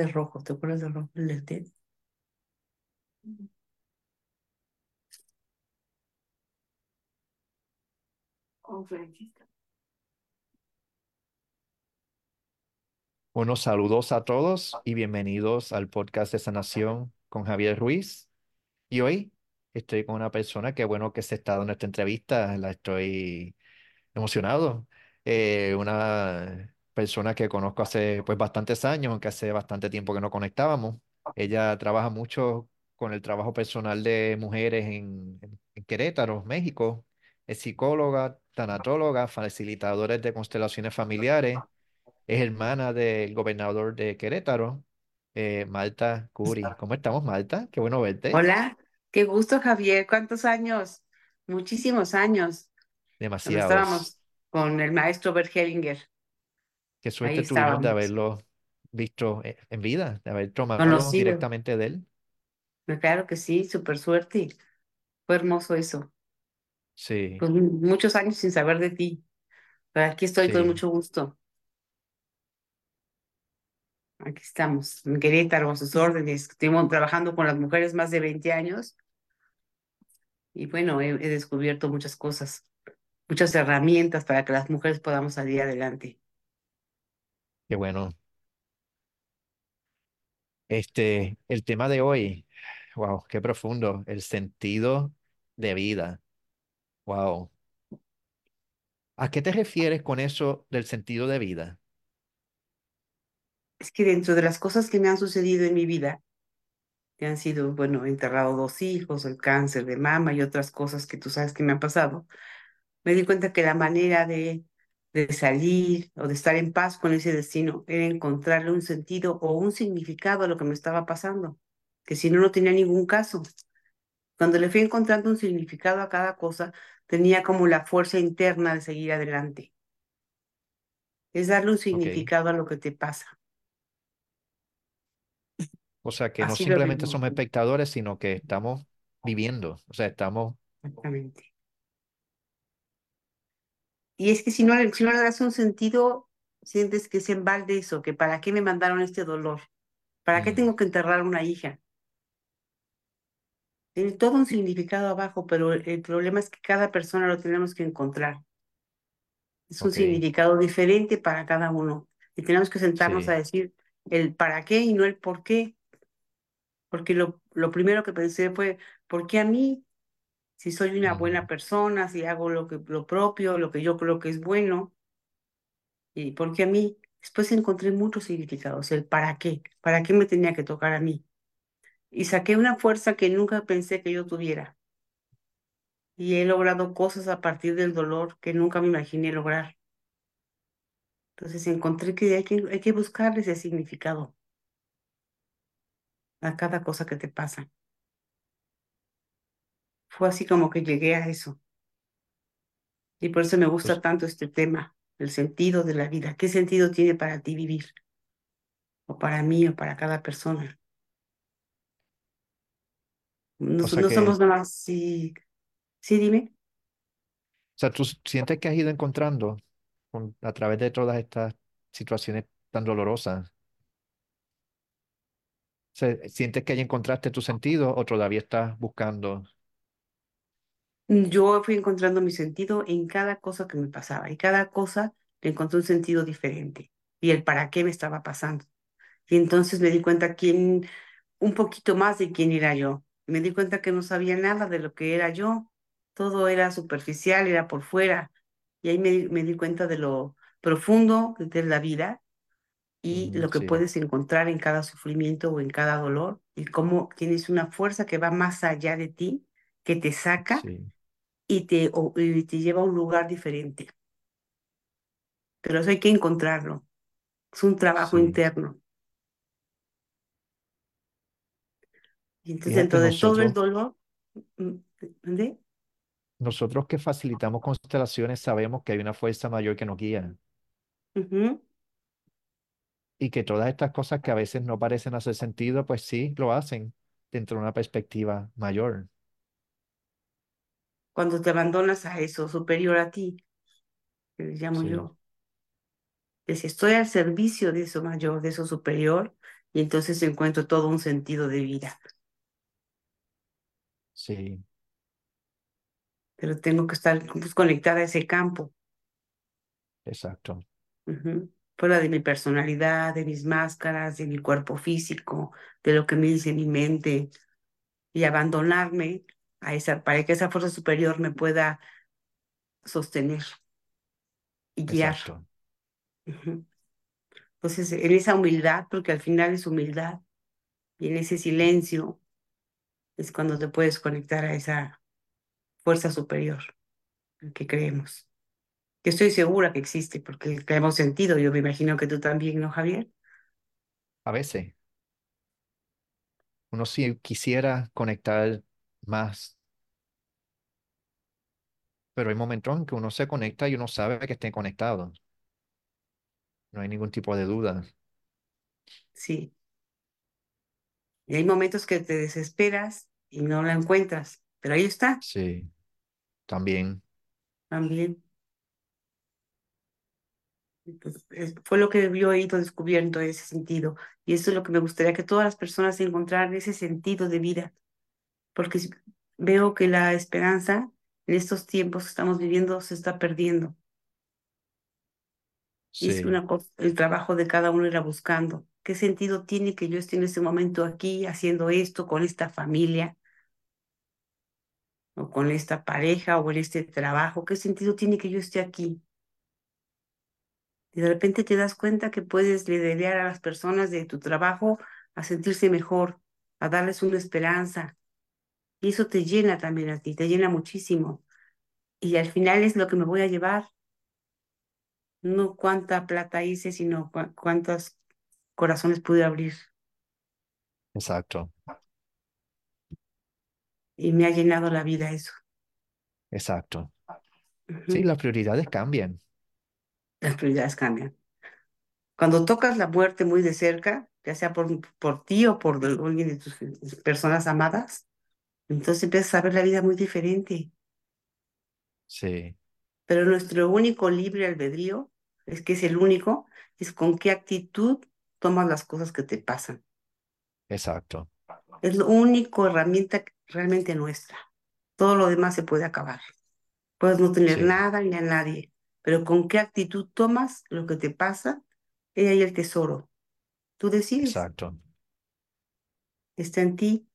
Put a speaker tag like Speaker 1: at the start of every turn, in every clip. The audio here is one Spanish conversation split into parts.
Speaker 1: de rojo. ¿Te acuerdas de rojo? El té?
Speaker 2: Conferencista.
Speaker 3: Unos saludos a todos y bienvenidos al podcast de Sanación con Javier Ruiz. Y hoy estoy con una persona que bueno que se está dando esta entrevista, la estoy emocionado. Eh, una persona que conozco hace pues bastantes años, aunque hace bastante tiempo que no conectábamos. Ella trabaja mucho con el trabajo personal de mujeres en, Querétaro, México. Es psicóloga, tanatóloga, facilitadora de constelaciones familiares. Es hermana del gobernador de Querétaro, eh, Malta Curi. ¿Cómo estamos, Malta? Qué bueno verte.
Speaker 1: Hola, qué gusto, Javier. ¿Cuántos años? Muchísimos años. Cuando
Speaker 3: Demasiados.
Speaker 1: estábamos con el maestro Bert Hellinger.
Speaker 3: Qué suerte tuvimos de haberlo visto eh, en vida, de haber tomado
Speaker 1: conocidos.
Speaker 3: directamente de él.
Speaker 1: Claro que sí, súper suerte. Fue hermoso eso.
Speaker 3: Sí,
Speaker 1: Pues mu- muchos años sin saber de ti. Pero aquí estoy con
Speaker 3: sí,
Speaker 1: mucho gusto. Aquí estamos, en Querétaro, a sus órdenes. Estuvimos trabajando con las mujeres más de 20 años y bueno, he, he descubierto muchas cosas, muchas herramientas para que las mujeres podamos salir adelante.
Speaker 3: Qué bueno. Este, el tema de hoy, wow, qué profundo, el sentido de vida. Wow. ¿A qué te refieres con eso del sentido de vida?
Speaker 1: Es que dentro de las cosas que me han sucedido en mi vida, que han sido, bueno, enterrado dos hijos, el cáncer de mama y otras cosas que tú sabes que me han pasado, me di cuenta que la manera de, de salir o de estar en paz con ese destino era encontrarle un sentido o un significado a lo que me estaba pasando, que si no, no tenía ningún caso. Cuando le fui encontrando un significado a cada cosa, tenía como la fuerza interna de seguir adelante. Es darle un significado a lo que te pasa.
Speaker 3: O sea, que no
Speaker 1: Así
Speaker 3: simplemente somos espectadores, sino que estamos viviendo, o sea, estamos,
Speaker 1: Exactamente. Y es que si no, le- si no le das un sentido, sientes que es en balde eso, que para qué me mandaron este dolor, para qué tengo que enterrar a una hija. Tiene todo un significado abajo, pero el, problema es que cada persona lo tenemos que encontrar. Es un significado diferente para cada uno. Y tenemos que sentarnos a decir el para qué y no el por qué. Porque lo, lo primero que pensé fue, ¿por qué a mí? Si soy una buena persona, si hago lo que, lo propio, lo que yo creo que es bueno. ¿Y por qué a mí? Después encontré muchos significados, el para qué, para qué me tenía que tocar a mí. Y saqué una fuerza que nunca pensé que yo tuviera. Y he logrado cosas a partir del dolor que nunca me imaginé lograr. Entonces encontré que hay que, hay que buscarle ese significado a cada cosa que te pasa. Fue así como que llegué a eso. Y por eso me gusta
Speaker 3: Pues,
Speaker 1: tanto este tema, el sentido de la vida. ¿Qué sentido tiene para ti vivir? O para mí, o para cada persona. No,
Speaker 3: o sea
Speaker 1: no
Speaker 3: que,
Speaker 1: somos nada más, sí, sí, dime.
Speaker 3: o sea, tú sientes que has ido encontrando con- a través de todas estas situaciones tan dolorosas, o sea, ¿sientes que ya encontraste tu sentido o todavía estás buscando?
Speaker 1: Yo fui encontrando mi sentido en cada cosa que me pasaba y cada cosa le encontré un sentido diferente y el para qué me estaba pasando. Y entonces me di cuenta quién, un poquito más de quién era yo. Me di cuenta que no sabía nada de lo que era yo. Todo era superficial, era por fuera. Y ahí me, di- me di cuenta de lo profundo de la vida y
Speaker 3: Mm,
Speaker 1: lo que
Speaker 3: sí,
Speaker 1: puedes encontrar en cada sufrimiento o en cada dolor y cómo tienes una fuerza que va más allá de ti, que te saca
Speaker 3: sí,
Speaker 1: y te, o- y te lleva a un lugar diferente. Pero eso hay que encontrarlo. Es un trabajo
Speaker 3: sí.
Speaker 1: interno. Y entonces
Speaker 3: Fíjate,
Speaker 1: dentro de todo el
Speaker 3: nosotros,
Speaker 1: dolor, mm, ¿de?
Speaker 3: nosotros que facilitamos constelaciones sabemos que hay una fuerza mayor que nos guía
Speaker 1: Ujú.
Speaker 3: y que todas estas cosas que a veces no parecen hacer sentido, pues sí, lo hacen dentro de una perspectiva mayor.
Speaker 1: Cuando te abandonas a eso superior a ti, que le llamo
Speaker 3: Sí,
Speaker 1: yo, que si estoy al servicio de eso mayor, de eso superior, y entonces encuentro todo un sentido de vida.
Speaker 3: Sí,
Speaker 1: Pero tengo que estar pues, conectada a ese campo,
Speaker 3: exacto,
Speaker 1: fuera de mi personalidad, de mis máscaras, de mi cuerpo físico, de lo que me dice mi mente, y abandonarme a esa, para que esa fuerza superior me pueda sostener y guiar. Entonces, en esa humildad, porque al final es humildad, y en ese silencio es cuando te puedes conectar a esa fuerza superior que creemos. Que estoy segura que existe, porque la hemos sentido. Yo me imagino que tú también, ¿no, Javier?
Speaker 3: A veces uno sí quisiera conectar más, pero hay momentos en que uno se conecta y uno sabe que esté conectado. No hay ningún tipo de duda.
Speaker 1: Sí. Y hay momentos que te desesperas y no la encuentras, pero ahí está
Speaker 3: Sí, también,
Speaker 1: también. Pues, es- fue lo que yo he ido descubriendo en ese sentido. Y eso es lo que me gustaría que todas las personas encontraran ese sentido de vida, porque veo que la esperanza en estos tiempos que estamos viviendo se está perdiendo. Y es una cosa, el trabajo de cada uno irá buscando. ¿Qué sentido tiene que yo esté en este momento aquí haciendo esto con esta familia o con esta pareja o en este trabajo? ¿Qué sentido tiene que yo esté aquí? Y de repente te das cuenta que puedes liderar a las personas de tu trabajo a sentirse mejor, a darles una esperanza. Y eso te llena también a ti, te llena muchísimo. Y al final es lo que me voy a llevar, no cuánta plata hice, sino cuántos corazones pude abrir.
Speaker 3: exacto,
Speaker 1: Y me ha llenado la vida eso.
Speaker 3: exacto. Sí, las prioridades cambian.
Speaker 1: Las prioridades cambian. Cuando tocas la muerte muy de cerca, ya sea por, por ti o por alguien de tus personas amadas, entonces empiezas a ver la vida muy diferente.
Speaker 3: Sí,
Speaker 1: Pero nuestro único libre albedrío, es que es el único, es con qué actitud tomas las cosas que te pasan.
Speaker 3: exacto,
Speaker 1: Es la única herramienta realmente nuestra. Todo lo demás se puede acabar. Puedes no tener
Speaker 3: sí,
Speaker 1: nada ni a nadie, pero con qué actitud tomas lo que te pasa, es ahí el tesoro. Tú decides,
Speaker 3: exacto.
Speaker 1: está en ti.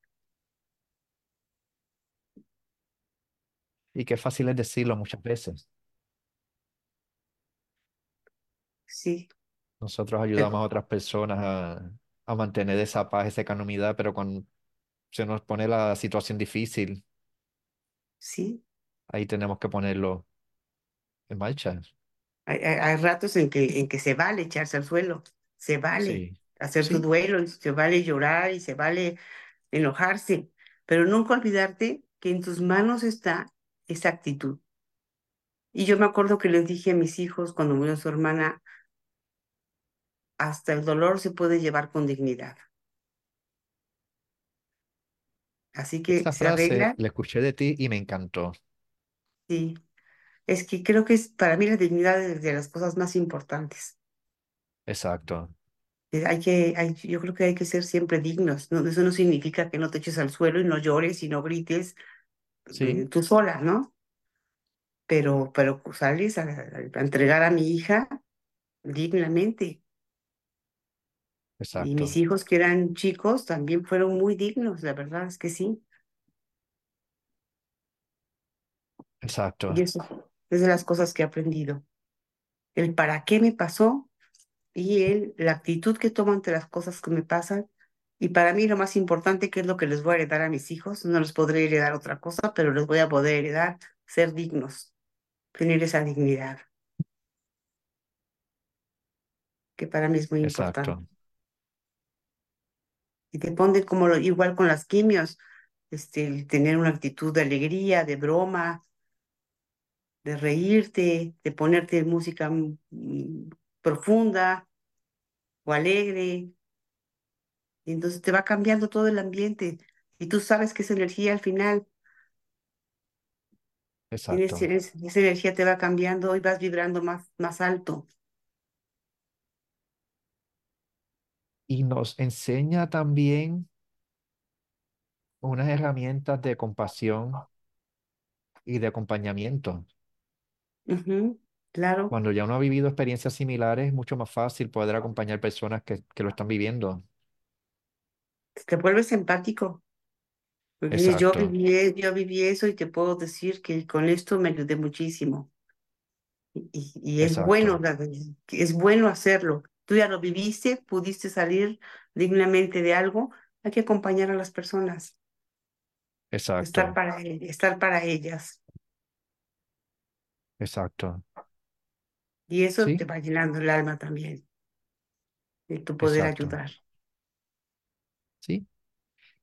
Speaker 3: Y qué fácil es decirlo muchas veces.
Speaker 1: Sí,
Speaker 3: Nosotros ayudamos a otras personas a, a mantener esa paz, esa economía, pero cuando se nos pone la situación difícil,
Speaker 1: sí.
Speaker 3: ahí tenemos que ponerlo en marcha.
Speaker 1: Hay, hay- hay ratos en que, en que se vale echarse al suelo, se vale
Speaker 3: Sí,
Speaker 1: hacer
Speaker 3: sí,
Speaker 1: duelo, y se vale llorar y se vale enojarse, pero nunca olvidarte que en tus manos está esa actitud. Y yo me acuerdo que les dije a mis hijos cuando murió su hermana, hasta el dolor se puede llevar con dignidad. Así que
Speaker 3: esa
Speaker 1: se
Speaker 3: frase
Speaker 1: arregla,
Speaker 3: la escuché de ti y me encantó.
Speaker 1: sí. Es que creo que es para mí la dignidad es de las cosas más importantes.
Speaker 3: Exacto,
Speaker 1: Eh, Hay que, hay, yo creo que hay que ser siempre dignos. No, eso no significa que no te eches al suelo y no llores y no grites
Speaker 3: sí,
Speaker 1: eh, tú sola, ¿no? Pero, pero sales a, a entregar a mi hija dignamente. Y mis
Speaker 3: exacto,
Speaker 1: hijos que eran chicos también fueron muy dignos, la verdad es que sí.
Speaker 3: exacto,
Speaker 1: Y eso es de las cosas que he aprendido. El para qué me pasó y el, la actitud que tomo ante las cosas que me pasan. Y para mí lo más importante, que es lo que les voy a heredar a mis hijos, no les podré heredar otra cosa, pero les voy a poder heredar ser dignos, tener esa dignidad, que para mí es muy importante.
Speaker 3: exacto,
Speaker 1: Y te ponen como lo- igual con las quimios, este, el tener una actitud de alegría, de broma, de reírte, de ponerte música mm, mm, profunda o alegre, y entonces te va cambiando todo el ambiente. Y tú sabes que esa energía al final,
Speaker 3: exacto,
Speaker 1: tienes- esa energía te va cambiando y vas vibrando más, más alto.
Speaker 3: y nos enseña también unas herramientas de compasión y de acompañamiento.
Speaker 1: Ujú, Claro,
Speaker 3: Cuando ya uno ha vivido experiencias similares, es mucho más fácil poder acompañar personas que, que lo están viviendo.
Speaker 1: Te vuelves empático. Porque yo viví, yo viví eso y te puedo decir que con esto me ayudé muchísimo. Y, es bueno,
Speaker 3: exacto,
Speaker 1: es bueno hacerlo. Tú ya lo viviste, pudiste salir dignamente de algo. Hay que acompañar a las personas, estar
Speaker 3: exacto,
Speaker 1: para, e- estar para ellas.
Speaker 3: exacto.
Speaker 1: Y eso te va llenando el alma también, de tu poder
Speaker 3: exacto.
Speaker 1: ayudar.
Speaker 3: Sí,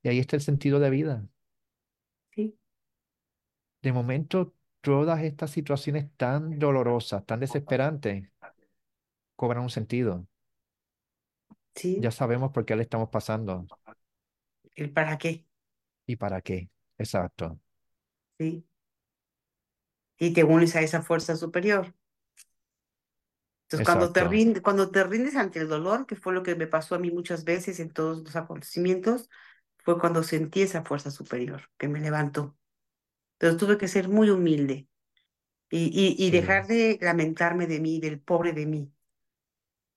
Speaker 3: y ahí está el sentido de vida.
Speaker 1: Sí,
Speaker 3: De momento, todas estas situaciones tan dolorosas, tan desesperantes, cobran un sentido.
Speaker 1: sí,
Speaker 3: Ya sabemos por qué le estamos pasando
Speaker 1: el para qué.
Speaker 3: y para qué. Exacto,
Speaker 1: Sí. Y te unes a esa fuerza superior. Entonces, cuando te rindes, cuando te rindes ante el dolor, que fue lo que me pasó a mí muchas veces en todos los acontecimientos, fue cuando sentí esa fuerza superior que me levantó. Pero tuve que ser muy humilde y, y, y
Speaker 3: sí,
Speaker 1: dejar de lamentarme de mí, del pobre de mí,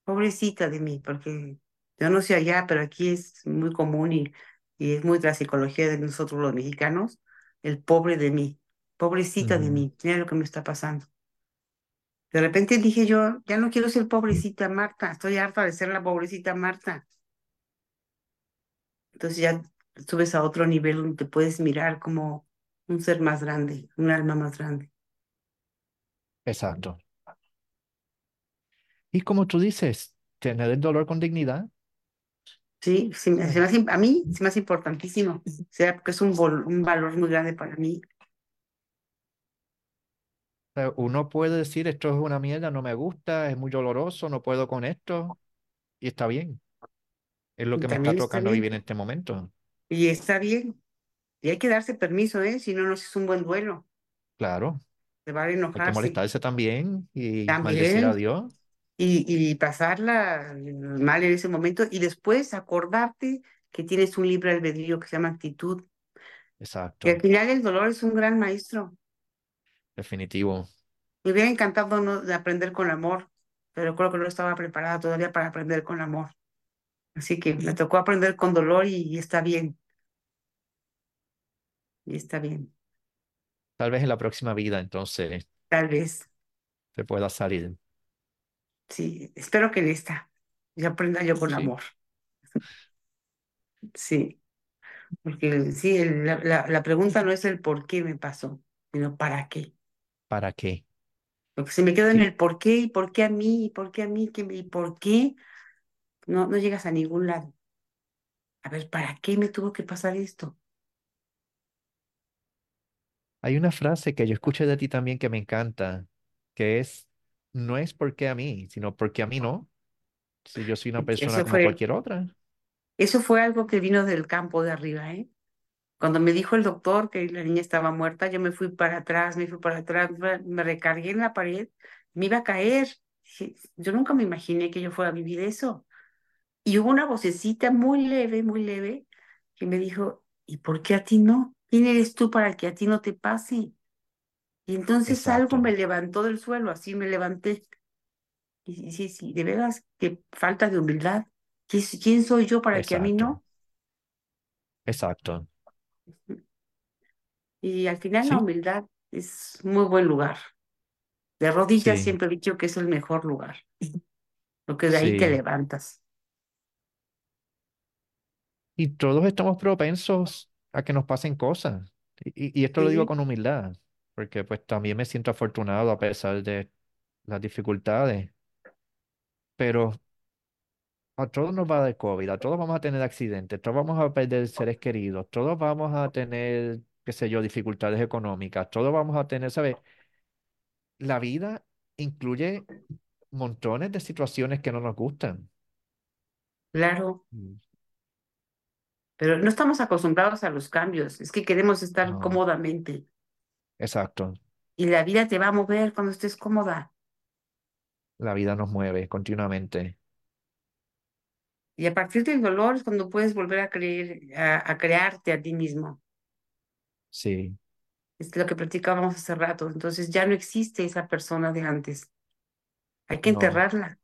Speaker 1: pobrecita de mí, porque yo no sé allá, pero aquí es muy común y, y es muy de la psicología de nosotros los mexicanos, el pobre de mí, pobrecita de mí, mira lo que me está pasando. De repente dije yo, ya no quiero ser pobrecita Marta, estoy harta de ser la pobrecita Marta. Entonces ya subes a otro nivel donde te puedes mirar como un ser más grande, un alma más grande.
Speaker 3: exacto. Y como tú dices, tener el dolor con dignidad.
Speaker 1: Sí, me- se me hace- a mí se me hace importantísimo, o sea, porque es un valor muy grande para mí.
Speaker 3: Sea, Uno puede decir, esto es una mierda, no me gusta, es muy doloroso, no puedo con esto, y está bien. Es lo
Speaker 1: Y
Speaker 3: que me está
Speaker 1: también
Speaker 3: tocando vivir en este momento.
Speaker 1: y está bien. Y hay que darse permiso, ¿eh? Si no, no es un buen duelo.
Speaker 3: Claro,
Speaker 1: Se va a
Speaker 3: hay que
Speaker 1: enojarse
Speaker 3: molestarse también y maldecir a
Speaker 1: también
Speaker 3: Dios.
Speaker 1: y, y pasarla mal en ese momento y después acordarte que tienes un libre albedrío que se llama actitud que al
Speaker 3: Exacto,
Speaker 1: final el dolor es un gran maestro.
Speaker 3: Definitivo.
Speaker 1: Me hubiera encantado no, de aprender con amor, pero creo que no estaba preparada todavía para aprender con amor. Así que me tocó aprender con dolor y, y está bien, y está bien.
Speaker 3: Tal vez en la próxima vida entonces
Speaker 1: Tal vez,
Speaker 3: se pueda salir.
Speaker 1: sí, espero que en esta ya aprenda yo con
Speaker 3: Sí,
Speaker 1: amor. Sí, porque sí, el- la, la pregunta no es el por qué me pasó, sino para qué.
Speaker 3: ¿Para qué?
Speaker 1: Porque si me quedo en
Speaker 3: Sí,
Speaker 1: el por qué, y por qué a mí, y por qué a mí, que me- y por qué, no, no llegas a ningún lado. A ver, ¿para qué me tuvo que pasar esto?
Speaker 3: hay una frase que yo escuché de ti también que me encanta, que es, no es porque a mí, sino porque a mí no. Si yo soy una persona
Speaker 1: Eso
Speaker 3: como
Speaker 1: fue,
Speaker 3: cualquier otra.
Speaker 1: eso fue algo que vino del campo de arriba, ¿eh? Cuando me dijo el doctor que la niña estaba muerta, yo me fui para atrás, me fui para atrás, me recargué en la pared, me iba a caer. Yo nunca me imaginé que yo fuera a vivir eso. Y hubo una vocecita muy leve, muy leve, que me dijo, ¿y por qué a ti no? ¿Quién eres tú para que a ti no te pase? Y entonces algo me levantó del suelo, así me levanté. Y sí, sí, de veras, qué falta de humildad. ¿Qui- ¿Quién soy yo para que a mí no?
Speaker 3: exacto.
Speaker 1: Y al final la
Speaker 3: Sí,
Speaker 1: humildad es muy buen lugar. De rodillas
Speaker 3: sí,
Speaker 1: siempre he dicho que es el mejor lugar, porque de ahí te
Speaker 3: sí.
Speaker 1: levantas.
Speaker 3: Y todos estamos propensos a que nos pasen cosas. Y, y esto lo digo con humildad, porque pues también me siento afortunado a pesar de las dificultades. Pero a todos nos va a dar COVID, a todos vamos a tener accidentes, todos vamos a perder seres queridos, todos vamos a tener, qué sé yo, dificultades económicas, todos vamos a tener, ¿sabes? La vida incluye montones de situaciones que no nos gustan.
Speaker 1: claro,
Speaker 3: Mm.
Speaker 1: pero no estamos acostumbrados a los cambios, es que queremos estar
Speaker 3: No,
Speaker 1: cómodamente
Speaker 3: exacto.
Speaker 1: y la vida te va a mover cuando estés cómoda.
Speaker 3: La vida nos mueve continuamente.
Speaker 1: Y a partir del dolor es cuando puedes volver a creer, a, a crearte a ti mismo.
Speaker 3: Sí,
Speaker 1: Es lo que platicábamos hace rato. Entonces ya no existe esa persona de antes. Hay que
Speaker 3: no,
Speaker 1: enterrarla.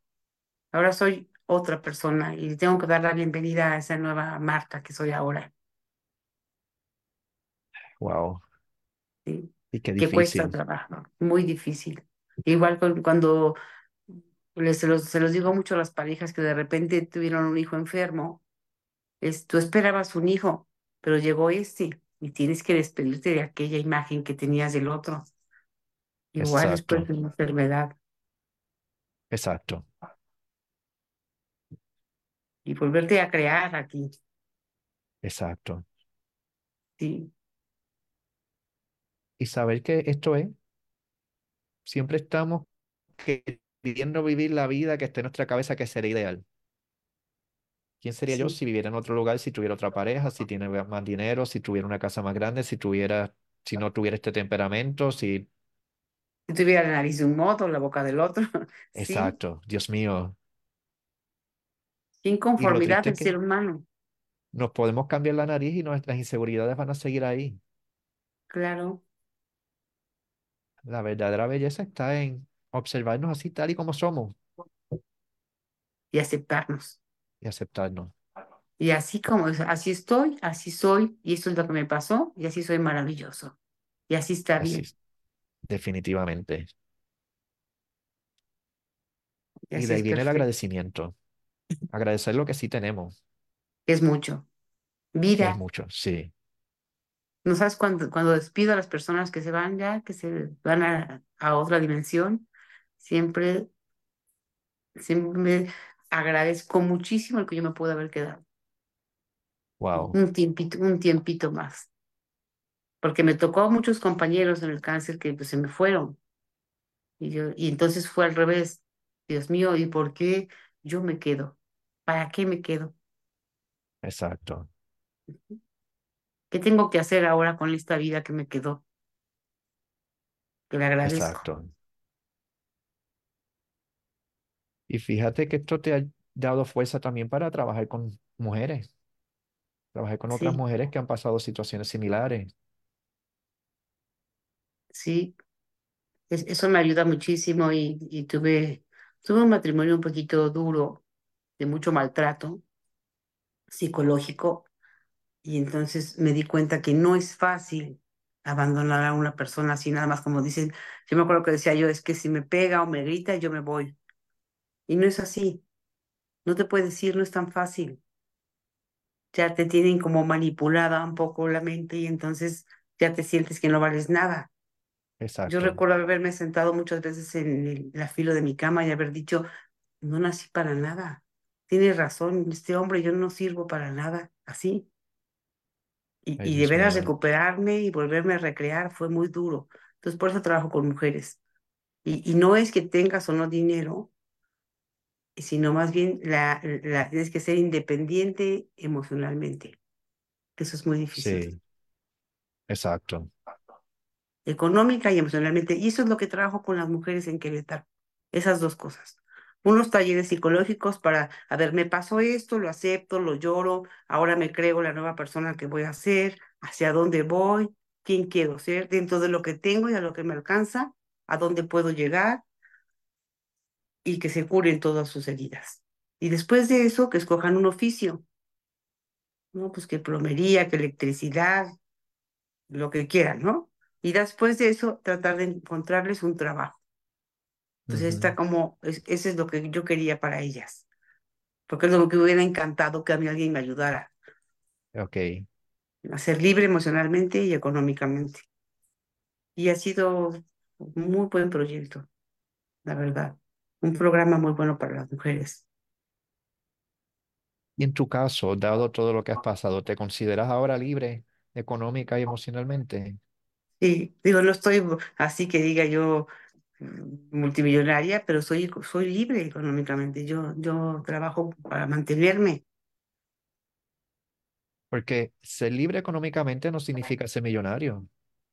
Speaker 1: Ahora soy otra persona y tengo que dar la bienvenida a esa nueva Marta que soy ahora.
Speaker 3: wow,
Speaker 1: ¿sí?
Speaker 3: y qué
Speaker 1: Que cuesta
Speaker 3: difícil,
Speaker 1: trabajo, muy difícil. Igual cuando les, se los, se los digo mucho a las parejas que de repente tuvieron un hijo enfermo, es, tú esperabas un hijo, pero llegó este y tienes que despedirte de aquella imagen que tenías del otro. Igual después de una enfermedad.
Speaker 3: Exacto,
Speaker 1: y volverte a crear aquí,
Speaker 3: exacto.
Speaker 1: sí,
Speaker 3: Y saber que esto es, siempre estamos queriendo vivir la vida que esté en nuestra cabeza que sería ideal. ¿Quién sería yo si viviera en otro lugar, si tuviera otra pareja, si tiene más dinero, si tuviera una casa más grande, si tuviera, si no tuviera este temperamento, si...
Speaker 1: Si tuviera la nariz de un modo, la boca del otro, sí,
Speaker 3: Exacto, Dios mío.
Speaker 1: inconformidad del ser humano,
Speaker 3: nos podemos cambiar la nariz y nuestras inseguridades van a seguir ahí.
Speaker 1: claro,
Speaker 3: La verdadera belleza está en observarnos así tal y como somos
Speaker 1: y aceptarnos.
Speaker 3: y aceptarnos.
Speaker 1: Y así como así estoy, así soy, y esto es lo que me pasó, y así soy maravilloso. Y así está
Speaker 3: Así
Speaker 1: bien,
Speaker 3: definitivamente.
Speaker 1: y
Speaker 3: Y de ahí viene el
Speaker 1: perfecto.
Speaker 3: agradecimiento. Agradecer lo que sí tenemos,
Speaker 1: Es mucho.
Speaker 3: que es
Speaker 1: Vida,
Speaker 3: mucho, sí,
Speaker 1: ¿no sabes cuando, cuando despido a las personas que se van ya, que se van a, a otra dimensión? Siempre, siempre me agradezco muchísimo el que yo me pude haber quedado.
Speaker 3: wow,
Speaker 1: Un tiempito, un tiempito más. Porque me tocó a muchos compañeros en el cáncer que pues, se me fueron. Y, yo, y entonces fue al revés. Dios mío, ¿y por qué yo me quedo? ¿Para qué me quedo?
Speaker 3: exacto,
Speaker 1: ¿Qué tengo que hacer ahora con esta vida que me quedó? Que le agradezco.
Speaker 3: exacto. Y fíjate que esto te ha dado fuerza también para trabajar con mujeres, trabajar con otras
Speaker 1: Sí,
Speaker 3: mujeres que han pasado situaciones similares.
Speaker 1: sí, es- eso me ayuda muchísimo y, y tuve, tuve un matrimonio un poquito duro, de mucho maltrato psicológico y entonces me di cuenta que no es fácil abandonar a una persona así, nada más como dicen, yo me acuerdo que decía yo, es que si me pega o me grita, yo me voy. Y no es así, no te puedes ir, no es tan fácil. Ya te tienen como manipulada un poco la mente y entonces ya te sientes que no vales nada. Yo
Speaker 3: Exacto,
Speaker 1: recuerdo haberme sentado muchas veces en el, la filo de mi cama y haber dicho, no nací para nada. Tienes razón, este hombre, yo no sirvo para nada, así. Y, y de veras recuperarme y volverme a recrear fue muy duro. Entonces, por eso trabajo con mujeres. Y, y no es que tengas o no dinero, sino más bien la, la, tienes que ser independiente emocionalmente, eso es muy difícil.
Speaker 3: sí, exacto,
Speaker 1: económica y emocionalmente. Y eso es lo que trabajo con las mujeres en Querétaro, esas dos cosas. Unos talleres psicológicos para, a ver, me pasó esto, lo acepto, lo lloro, ahora me creo la nueva persona que voy a ser, hacia dónde voy, quién quiero ser, dentro de lo que tengo y a lo que me alcanza, a dónde puedo llegar y que se curen todas sus heridas. Y después de eso, que escojan un oficio, ¿no? Pues que plomería, que electricidad, lo que quieran, ¿no? Y después de eso, tratar de encontrarles un trabajo. Entonces está como, es, eso es lo que yo quería para ellas, porque es lo que me hubiera encantado que a mí alguien me ayudara
Speaker 3: ok.
Speaker 1: a ser libre emocionalmente y económicamente. Y ha sido un muy buen proyecto, la verdad. Un programa muy bueno para las mujeres.
Speaker 3: Y en tu caso, dado todo lo que has pasado, ¿te consideras ahora libre económica y emocionalmente?
Speaker 1: Y digo, no estoy así que diga yo mm, multimillonaria, pero soy, soy libre económicamente. Yo, yo trabajo para mantenerme.
Speaker 3: Porque ser libre económicamente no significa ser millonario.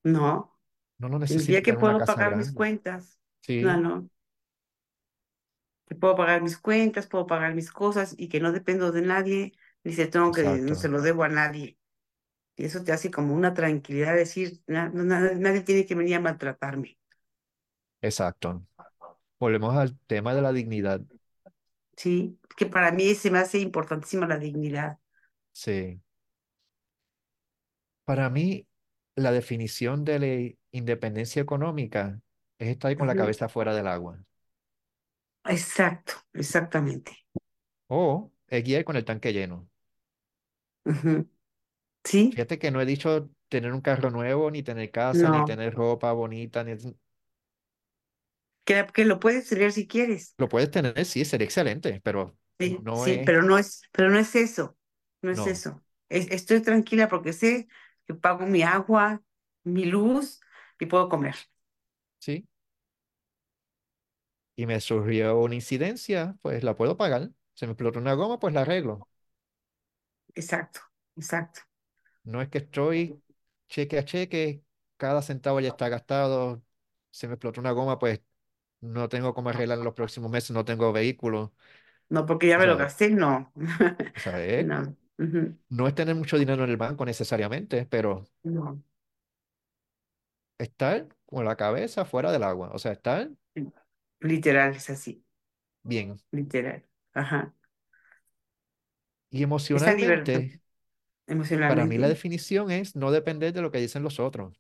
Speaker 1: No,
Speaker 3: No, no
Speaker 1: significa
Speaker 3: necesitas
Speaker 1: que puedo pagar mis cuentas. No,
Speaker 3: Sí,
Speaker 1: no. Que puedo pagar mis cuentas, puedo pagar mis cosas y que no dependo de nadie, ni se tengo que, no se lo debo a nadie. Y eso te hace como una tranquilidad decir, "Na- nadie tiene que venir a maltratarme.
Speaker 3: exacto. Volvemos al tema de la dignidad.
Speaker 1: Sí, que para mí se me hace importantísima la dignidad.
Speaker 3: Sí. Para mí, la definición de la independencia económica es estar con la cabeza fuera del agua.
Speaker 1: Exacto, exactamente.
Speaker 3: O es guiar con el tanque lleno.
Speaker 1: Sí,
Speaker 3: Fíjate que no he dicho tener un carro nuevo, ni tener casa, ni
Speaker 1: no,
Speaker 3: tener ropa bonita, ni...
Speaker 1: que, que lo puedes tener si quieres.
Speaker 3: Lo puedes tener, sí, sería excelente, pero
Speaker 1: Sí,
Speaker 3: no
Speaker 1: sí,
Speaker 3: es,
Speaker 1: pero no es, pero no es eso, no es
Speaker 3: no,
Speaker 1: eso. Es- estoy tranquila porque sé que pago mi agua, mi luz y puedo comer.
Speaker 3: ¿sí? Y me surgió una incidencia, pues la puedo pagar. Se me explotó una goma, pues la arreglo.
Speaker 1: Exacto, exacto.
Speaker 3: No es que estoy cheque a cheque, cada centavo ya está gastado. Se me explotó una goma, pues no tengo cómo arreglar en los próximos meses, no tengo vehículo.
Speaker 1: No, porque ya me lo
Speaker 3: sea,
Speaker 1: gasté, no. No,
Speaker 3: no es tener mucho dinero en el banco necesariamente, pero
Speaker 1: no.
Speaker 3: estar con la cabeza fuera del agua, o sea, estar
Speaker 1: Literal, es así,
Speaker 3: bien.
Speaker 1: literal. Ajá.
Speaker 3: Y
Speaker 1: libertad
Speaker 3: emocionalmente, para mí la
Speaker 1: emocionalmente.
Speaker 3: definición es no depender de lo que dicen los otros.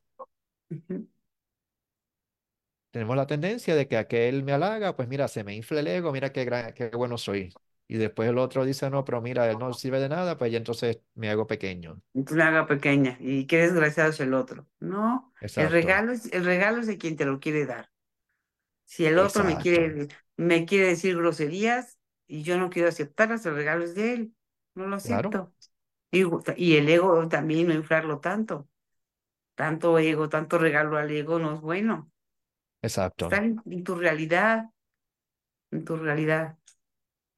Speaker 3: Tenemos la tendencia de que aquel me halaga, pues mira, se me infla el ego, mira qué, gran- qué bueno soy. Y después el otro dice, no, pero mira, él no sirve de nada, pues ya entonces me hago pequeño.
Speaker 1: Entonces me haga pequeña y qué desgraciado es el otro. No, el regalo es, el regalo es de quien te lo quiere dar. Si el otro me quiere, me quiere decir groserías y yo no quiero aceptarlas, el regalo es de él. No lo
Speaker 3: claro,
Speaker 1: acepto. Y, y el ego también no inflarlo tanto. Tanto ego, tanto regalo al ego no es bueno.
Speaker 3: exacto.
Speaker 1: Estar en, en tu realidad, en tu realidad,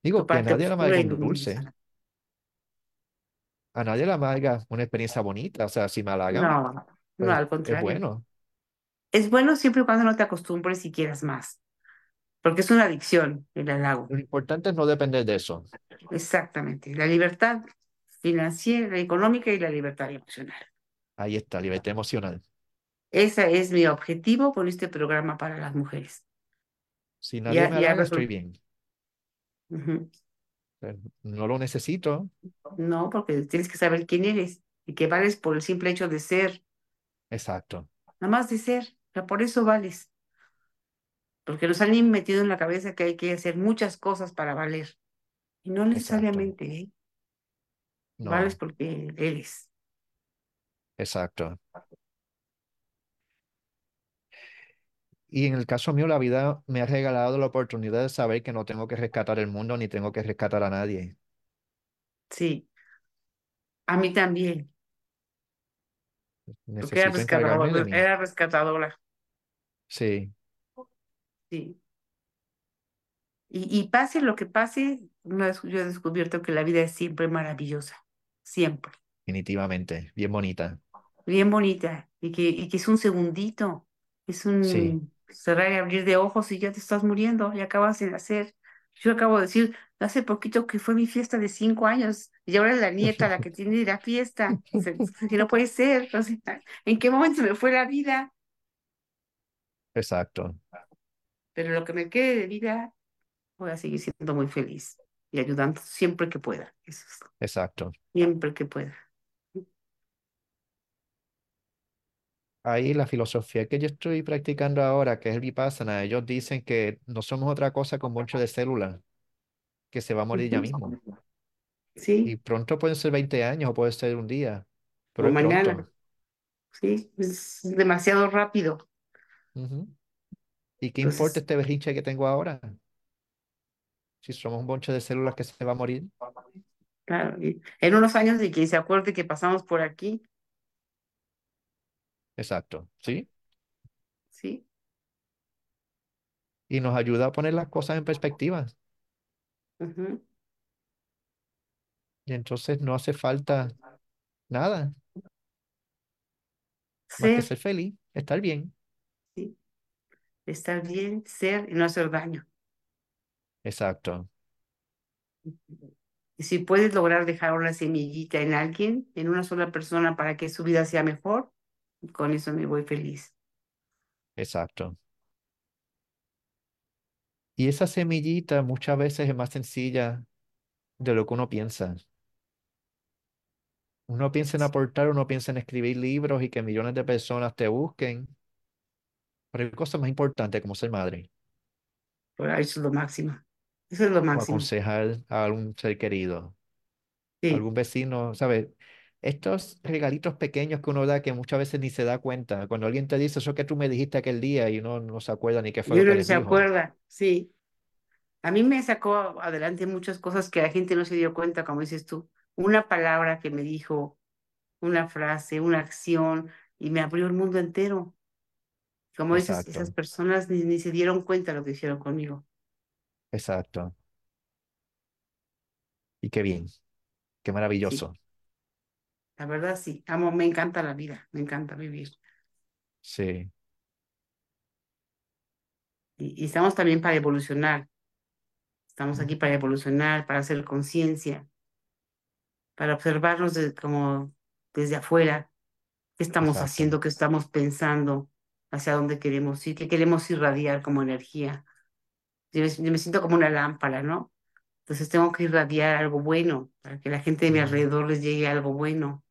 Speaker 3: Digo que a nadie le amarga un dulce, a nadie le amarga una experiencia bonita, o sea, si me halagan,
Speaker 1: No, no,
Speaker 3: pues
Speaker 1: al
Speaker 3: es
Speaker 1: contrario.
Speaker 3: bueno,
Speaker 1: Es bueno siempre y cuando no te acostumbres y quieras más, porque es una adicción el halago.
Speaker 3: Lo importante es no depender de eso.
Speaker 1: Exactamente. La libertad financiera, económica y la libertad emocional.
Speaker 3: Ahí está, libertad emocional.
Speaker 1: Ese es mi objetivo con este programa para las mujeres.
Speaker 3: Si nadie
Speaker 1: Ya,
Speaker 3: me halaga, estoy bien. No lo necesito,
Speaker 1: No, porque tienes que saber quién eres y que vales por el simple hecho de ser,
Speaker 3: exacto,
Speaker 1: nada más de ser. O sea, por eso vales. Porque nos han metido en la cabeza que hay que hacer muchas cosas para valer. Y no necesariamente, ¿eh? Vales
Speaker 3: no,
Speaker 1: porque eres.
Speaker 3: exacto. Y en el caso mío, la vida me ha regalado la oportunidad de saber que no tengo que rescatar el mundo ni tengo que rescatar a nadie.
Speaker 1: Sí, a mí también, porque era rescatadora,
Speaker 3: mí.
Speaker 1: era rescatadora,
Speaker 3: Sí,
Speaker 1: sí. Y, y pase lo que pase, yo he descubierto que la vida es siempre maravillosa, siempre.
Speaker 3: definitivamente. Bien bonita.
Speaker 1: Bien bonita, y que, y que es un segundito, es
Speaker 3: Sí,
Speaker 1: un cerrar y abrir de ojos y ya te estás muriendo, y acabas de nacer. Yo acabo de decir, hace poquito que fue mi fiesta de cinco años, y ahora es la nieta la que tiene la fiesta. Se- Que no puede ser, o sea, ¿en qué momento me fue la vida?
Speaker 3: exacto,
Speaker 1: Pero lo que me quede de vida, voy a seguir siendo muy feliz y ayudando siempre que pueda. Eso es,
Speaker 3: exacto.
Speaker 1: siempre que pueda.
Speaker 3: Ahí la filosofía que yo estoy practicando ahora, que es el Vipassana, ellos dicen que no somos otra cosa un bonche de células que se va a morir ya mismo.
Speaker 1: Ujú.
Speaker 3: Y
Speaker 1: Sí,
Speaker 3: pronto pueden ser 20 años o puede ser un día, pero
Speaker 1: o mañana,
Speaker 3: pronto.
Speaker 1: sí, es demasiado rápido.
Speaker 3: ¿Y qué importa este berrinche que tengo ahora? Si somos un bonche de células que se va a morir.
Speaker 1: claro, y en unos años de quien se acuerde que pasamos por aquí,
Speaker 3: Exacto, ¿sí?
Speaker 1: sí,
Speaker 3: Y nos ayuda a poner las cosas en perspectiva.
Speaker 1: Ujú.
Speaker 3: Y entonces no hace falta nada más que
Speaker 1: Ser,
Speaker 3: ser feliz, estar bien.
Speaker 1: sí, estar bien, ser y no hacer daño.
Speaker 3: exacto,
Speaker 1: Y si puedes lograr dejar una semillita en alguien, en una sola persona, para que su vida sea mejor, con eso me voy feliz.
Speaker 3: exacto. Y esa semillita muchas veces es más sencilla de lo que uno piensa. Uno piensa en aportar, uno piensa en escribir libros y que millones de personas te busquen, pero hay cosas más importantes como ser madre
Speaker 1: Pero eso es lo máximo. Eso es lo
Speaker 3: o
Speaker 1: máximo.
Speaker 3: aconsejar a algún ser querido,
Speaker 1: Sí,
Speaker 3: algún vecino, ¿sabes? Estos regalitos pequeños que uno da que muchas veces ni se da cuenta. Cuando alguien te dice eso que tú me dijiste aquel día y uno no se acuerda ni qué fue
Speaker 1: y
Speaker 3: lo
Speaker 1: uno
Speaker 3: que
Speaker 1: ni
Speaker 3: les
Speaker 1: se
Speaker 3: dijo.
Speaker 1: acuerda, sí. A mí me sacó adelante muchas cosas que la gente no se dio cuenta, como dices tú. Una palabra que me dijo, una frase, una acción, y me abrió el mundo entero. Como dices, esas
Speaker 3: Exacto,
Speaker 1: personas ni, ni se dieron cuenta de lo que hicieron conmigo.
Speaker 3: exacto. Y qué bien, qué
Speaker 1: Sí,
Speaker 3: maravilloso.
Speaker 1: La verdad sí. Amo, me encanta la vida, me encanta vivir.
Speaker 3: Sí,
Speaker 1: Y, y estamos también para evolucionar. Estamos aquí para evolucionar, para hacer conciencia, para observarnos de- como desde afuera, qué estamos
Speaker 3: exacto.
Speaker 1: haciendo, qué estamos pensando, hacia dónde queremos ir, qué queremos irradiar como energía. Yo me, yo me siento como una lámpara, ¿no? Entonces tengo que irradiar algo bueno para que la gente de mi alrededor les llegue algo bueno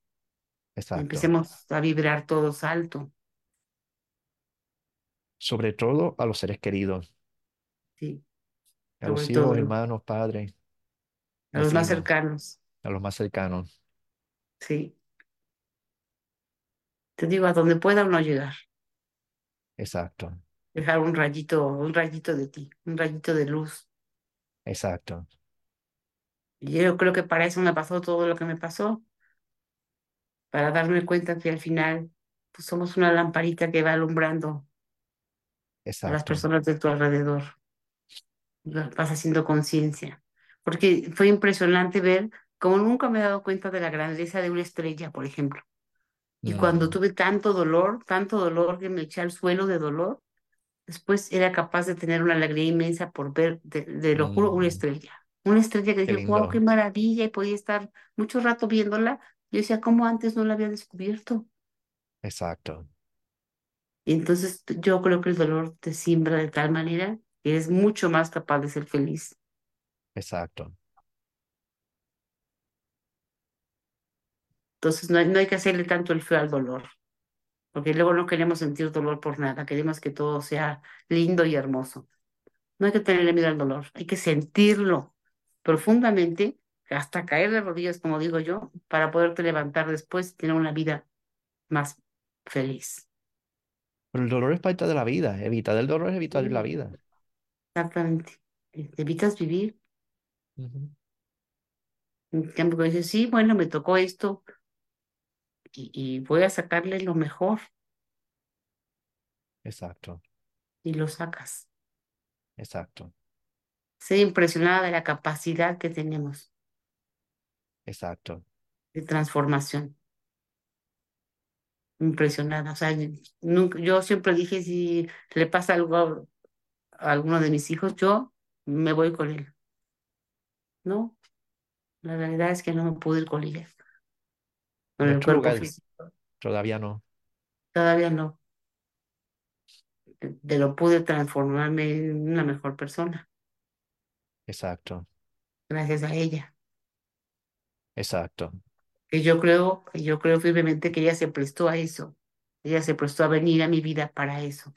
Speaker 3: Exacto.
Speaker 1: empecemos a vibrar todos alto,
Speaker 3: Sobre todo a los seres queridos,
Speaker 1: sí,
Speaker 3: a los hijos,
Speaker 1: todo.
Speaker 3: hermanos, padres,
Speaker 1: a los más cercanos,
Speaker 3: a los más cercanos.
Speaker 1: sí. Te digo, a donde pueda uno llegar,
Speaker 3: Exacto,
Speaker 1: dejar un rayito, un rayito de ti, un rayito de luz.
Speaker 3: exacto,
Speaker 1: Y yo creo que para eso me pasó todo lo que me pasó, para darme cuenta que al final pues somos una lamparita que va alumbrando a las
Speaker 3: exacto.
Speaker 1: personas de tu alrededor. Vas haciendo conciencia. Porque fue impresionante ver como nunca me he dado cuenta de la grandeza de una estrella, por ejemplo. Y cuando
Speaker 3: Mm,
Speaker 1: tuve tanto dolor, tanto dolor que me eché al suelo de dolor, después era capaz de tener una alegría inmensa por ver, de, de lo juro, una
Speaker 3: mm,
Speaker 1: estrella. Una estrella que dije, wow, qué maravilla, y podía estar mucho rato viéndola. Yo decía, ¿cómo antes no la había descubierto?
Speaker 3: Exacto,
Speaker 1: Y entonces yo creo que el dolor te simbra de tal manera que eres mucho más capaz de ser feliz.
Speaker 3: exacto,
Speaker 1: Entonces no hay, no hay que hacerle tanto el feo al dolor, porque luego no queremos sentir dolor por nada, queremos que todo sea lindo y hermoso. No hay que tenerle miedo al dolor, hay que sentirlo profundamente, hasta caer de rodillas, como digo yo, para poderte levantar después y tener una vida más feliz.
Speaker 3: Pero el dolor es parte de la vida. Evitar el dolor es evitar la vida.
Speaker 1: Exactamente. Te evitas vivir.
Speaker 3: Ujú.
Speaker 1: En cambio, cuando dices, sí, bueno, me tocó esto y, y voy a sacarle lo mejor
Speaker 3: Exacto,
Speaker 1: y lo sacas.
Speaker 3: exacto,
Speaker 1: Estoy impresionada de la capacidad que tenemos
Speaker 3: exacto.
Speaker 1: de transformación. Impresionada. O sea, nunca, yo siempre dije, si le pasa algo a, a alguno de mis hijos, yo me voy con él. No, la realidad es que no me pude ir con ella, con el cuerpo
Speaker 3: lugar,
Speaker 1: físico.
Speaker 3: todavía no.
Speaker 1: Todavía no. De lo pude transformarme en una mejor persona,
Speaker 3: Exacto,
Speaker 1: gracias a ella.
Speaker 3: Exacto.
Speaker 1: Que yo creo, yo creo firmemente que ella se prestó a eso. Ella se prestó a venir a mi vida para eso.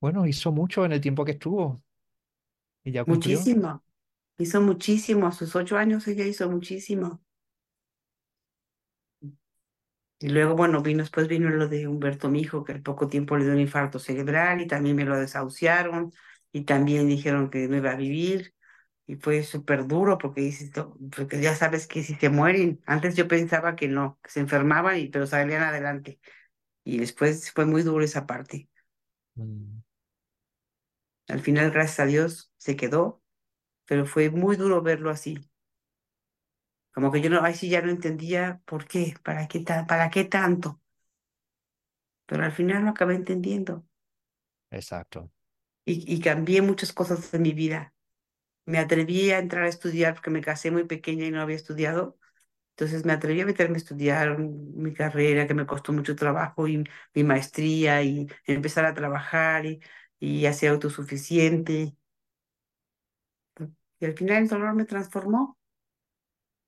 Speaker 3: Bueno, hizo mucho en el tiempo que estuvo cumplió.
Speaker 1: Muchísimo. Hizo muchísimo. A sus ocho años ella hizo muchísimo. Y luego, bueno, vino, después vino lo de Humberto, mi hijo, que al poco tiempo le dio un infarto cerebral y también me lo desahuciaron y también dijeron que no iba a vivir y fue súper duro porque dices, porque ya sabes que si se mueren, antes yo pensaba que no, que se enfermaban y pero salían adelante y después fue muy duro esa parte.
Speaker 3: Mm,
Speaker 1: Al final, gracias a Dios, se quedó, pero fue muy duro verlo así. Como que yo no, ahí sí ya no entendía por qué, para qué, para qué tanto, pero al final lo acabé entendiendo.
Speaker 3: Exacto.
Speaker 1: y, y cambié muchas cosas en mi vida. Me atreví a entrar a estudiar porque me casé muy pequeña y no había estudiado. Entonces me atreví a meterme a estudiar mi carrera, que me costó mucho trabajo, y mi maestría, y empezar a trabajar y, y a ser autosuficiente. Y al final el dolor me transformó.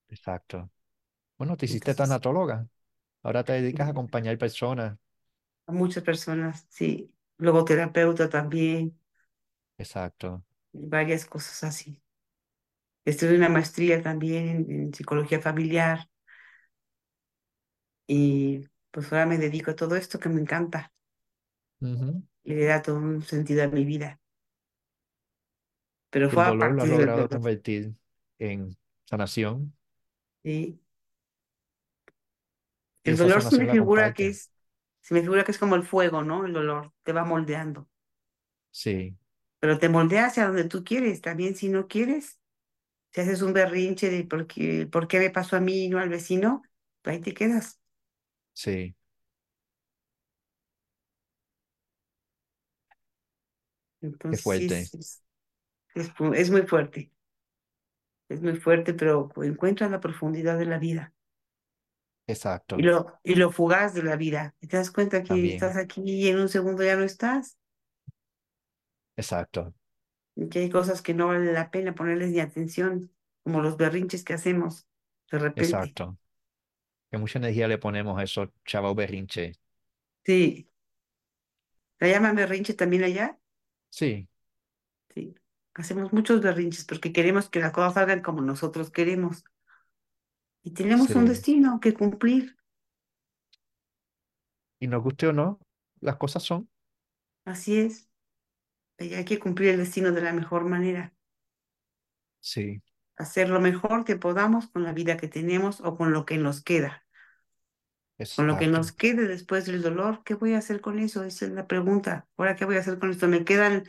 Speaker 3: Exacto. Bueno, te hiciste
Speaker 1: Entonces,
Speaker 3: tanatóloga. Ahora te dedicas a acompañar personas.
Speaker 1: a muchas personas, sí. Logoterapeuta también,
Speaker 3: Exacto.
Speaker 1: Varias cosas así. Estudié una maestría también en, en psicología familiar y pues ahora me dedico a todo esto que me encanta y le da todo un sentido a mi vida. Pero
Speaker 3: Y el
Speaker 1: fue a
Speaker 3: dolor lo
Speaker 1: partir del
Speaker 3: logrado
Speaker 1: dolor,
Speaker 3: convertir en sanación.
Speaker 1: ¿sí? El
Speaker 3: esa
Speaker 1: dolor se me figura que es, se me figura que es como el fuego, ¿no? El dolor te va moldeando,
Speaker 3: Sí,
Speaker 1: pero te moldea hacia donde tú quieres. También si no quieres, si haces un berrinche de por qué, por qué me pasó a mí y no al vecino, ahí te quedas.
Speaker 3: sí. Qué
Speaker 1: Entonces sí,
Speaker 3: fuerte.
Speaker 1: es, es, es fu- es muy fuerte, es muy fuerte, pero encuentras la profundidad de la vida y
Speaker 3: Exacto.
Speaker 1: lo, y lo fugaz de la vida. Y te das cuenta que
Speaker 3: También.
Speaker 1: estás aquí y en un segundo ya no estás,
Speaker 3: Exacto.
Speaker 1: y que hay cosas que no vale la pena ponerles ni atención, como los berrinches que hacemos de repente.
Speaker 3: Exacto. Que mucha energía le ponemos a esos chavos berrinche.
Speaker 1: Sí, ¿la llaman berrinche también allá?
Speaker 3: Sí,
Speaker 1: Sí, hacemos muchos berrinches porque queremos que las cosas salgan como nosotros queremos y tenemos un destino que cumplir.
Speaker 3: Y nos guste o no, las cosas son.
Speaker 1: Así es. Hay que cumplir el destino de la mejor manera,
Speaker 3: Sí,
Speaker 1: hacer lo mejor que podamos con la vida que tenemos o con lo que nos queda. Con lo que
Speaker 3: exacto.
Speaker 1: nos quede después del dolor, ¿qué voy a hacer con eso? Esa es la pregunta. Ahora, ¿qué voy a hacer con esto? ¿Me quedan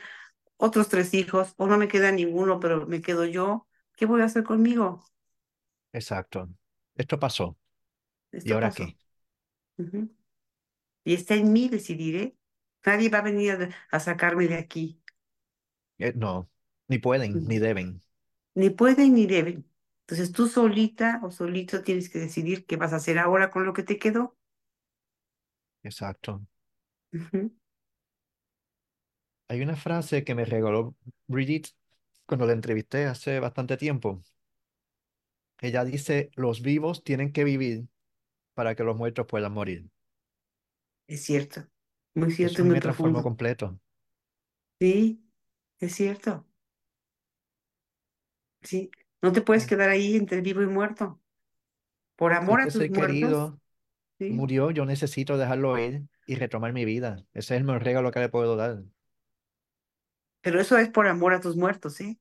Speaker 1: otros tres hijos o no me queda ninguno, pero me quedo yo? ¿Qué voy a hacer conmigo?
Speaker 3: Exacto. Esto pasó. ¿Y ahora
Speaker 1: pasó.
Speaker 3: qué?
Speaker 1: Y está en mí decidir, ¿eh? Nadie va a venir a, a sacarme de aquí.
Speaker 3: Eh, no, ni pueden, ni deben.
Speaker 1: Ni pueden ni deben. Entonces tú solita o solito tienes que decidir qué vas a hacer ahora con lo que te quedó.
Speaker 3: Exacto. Hay una frase que me regaló Brigitte cuando la entrevisté hace bastante tiempo. Ella dice, los vivos tienen que vivir para que los muertos puedan morir.
Speaker 1: Es cierto, muy cierto
Speaker 3: Eso
Speaker 1: muy
Speaker 3: me transformó
Speaker 1: profundo.
Speaker 3: completo.
Speaker 1: Sí, es cierto, sí. No te puedes quedar ahí entre vivo y muerto. Por amor a
Speaker 3: este
Speaker 1: tus
Speaker 3: ser
Speaker 1: muertos,
Speaker 3: querido
Speaker 1: sí.
Speaker 3: murió, yo necesito dejarlo ir y retomar mi vida. Ese es el mejor regalo que le puedo dar.
Speaker 1: Pero eso es por amor a tus muertos, ¿eh?